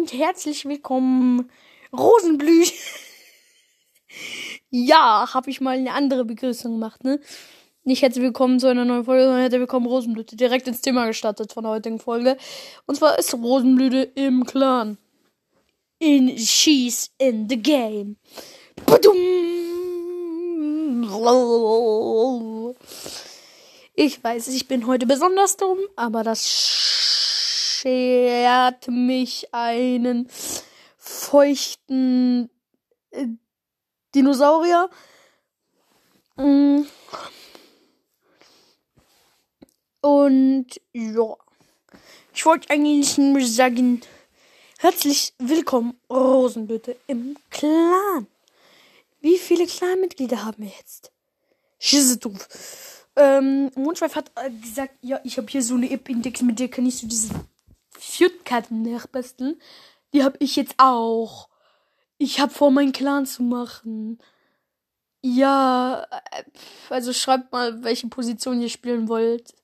und herzlich willkommen, Rosenblüh. ja, habe ich mal eine andere Begrüßung gemacht, ne? Nicht herzlich willkommen zu einer neuen Folge, sondern herzlich willkommen Rosenblüte. Direkt ins Thema gestartet von der heutigen Folge. Und zwar ist Rosenblüte im Clan. In She's in the Game. Ich weiß, ich bin heute besonders dumm, aber das schert mich einen feuchten äh, Dinosaurier. Mm. Und ja, ich wollte eigentlich nur sagen, herzlich willkommen, Rosenblüte, im Clan. Wie viele Clanmitglieder haben wir jetzt? Schisse doof. Ähm, Mondschweif hat äh, gesagt, ja, ich habe hier so eine App-Index, mit der kann ich so diese Fjordkarten nachbasteln. Die habe ich jetzt auch. Ich habe vor, meinen Clan zu machen. Ja, äh, also schreibt mal, welche Position ihr spielen wollt.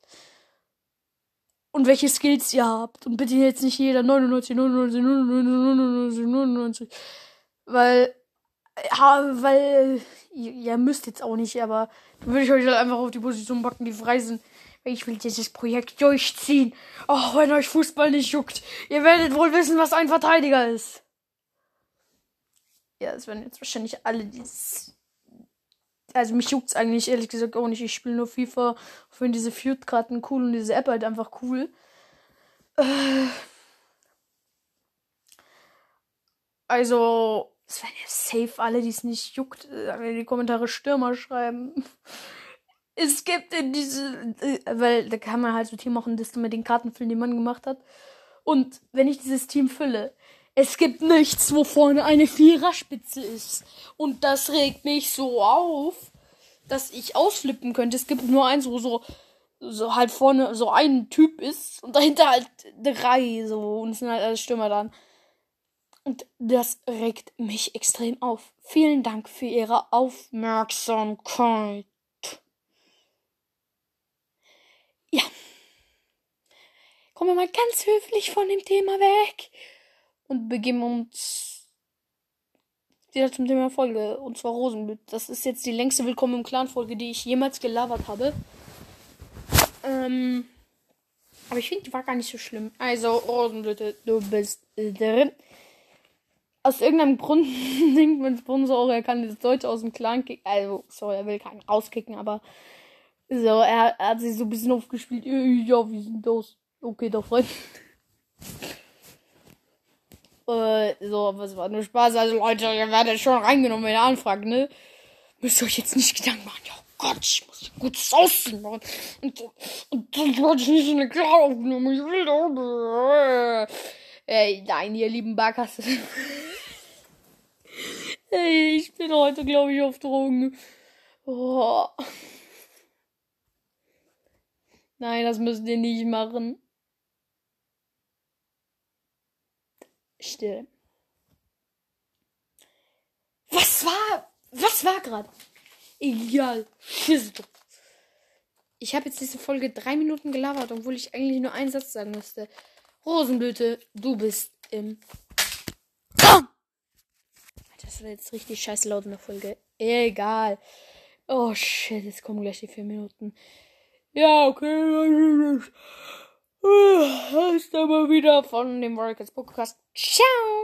Und welche Skills ihr habt. Und bitte jetzt nicht jeder 99, 99, 99, 99, 99. Weil, ja, weil, ihr, ihr müsst jetzt auch nicht, aber würde ich euch halt einfach auf die Position packen, die frei sind. Ich will dieses Projekt durchziehen. Auch wenn euch Fußball nicht juckt. Ihr werdet wohl wissen, was ein Verteidiger ist. Ja, es werden jetzt wahrscheinlich alle dieses. Also mich juckt's eigentlich ehrlich gesagt auch nicht. Ich spiele nur FIFA. Ich finde diese Feud-Karten cool und diese App halt einfach cool. Äh. Also, es werden ja safe alle, die es nicht juckt, in die Kommentare Stürmer schreiben. Es gibt in diese, weil da kann man halt so Team machen, dass du mit den Karten füllen, die man gemacht hat. Und wenn ich dieses Team fülle, es gibt nichts, wo vorne eine Viererspitze ist. Und das regt mich so auf, dass ich ausflippen könnte. Es gibt nur eins, wo so, so halt vorne so ein Typ ist und dahinter halt drei, so, und es sind halt alle Stürmer dann. Und das regt mich extrem auf. Vielen Dank für Ihre Aufmerksamkeit. Ja. Kommen wir mal ganz höflich von dem Thema weg und begeben uns wieder zum Thema Folge. Und zwar Rosenblüt. Das ist jetzt die längste Willkommen im Clan-Folge, die ich jemals gelabert habe. Ähm, aber ich finde, die war gar nicht so schlimm. Also, Rosenblüte, du bist drin. Aus irgendeinem Grund denkt mein Sponsor, er kann das Deutsche aus dem Clan kicken. Also, sorry, er will keinen rauskicken, aber so, er, er, hat sich so ein bisschen aufgespielt. Ja, wie sind das? Okay, doch, Freund. äh, so, was war nur Spaß. Also, Leute, ihr werdet schon reingenommen, wenn ihr anfragt, ne? Müsst ihr euch jetzt nicht Gedanken machen. Ja, Gott, ich muss gut aussehen machen. Und, und dann wollte ich nicht in eine Klar aufnehmen. Ich will doch. Ey, nein, ihr lieben Barkasse. Ey, ich bin heute, glaube ich, auf Drogen. Oh. Nein, das müsst ihr nicht machen. Still. Was war? Was war gerade? Egal. Ich habe jetzt diese Folge drei Minuten gelabert, obwohl ich eigentlich nur einen Satz sagen müsste. Rosenblüte, du bist im. Das war jetzt richtig scheiße laut in der Folge. Egal. Oh shit, jetzt kommen gleich die vier Minuten. Ja, okay. Das ist aber wieder von dem Warriors Podcast. Ciao.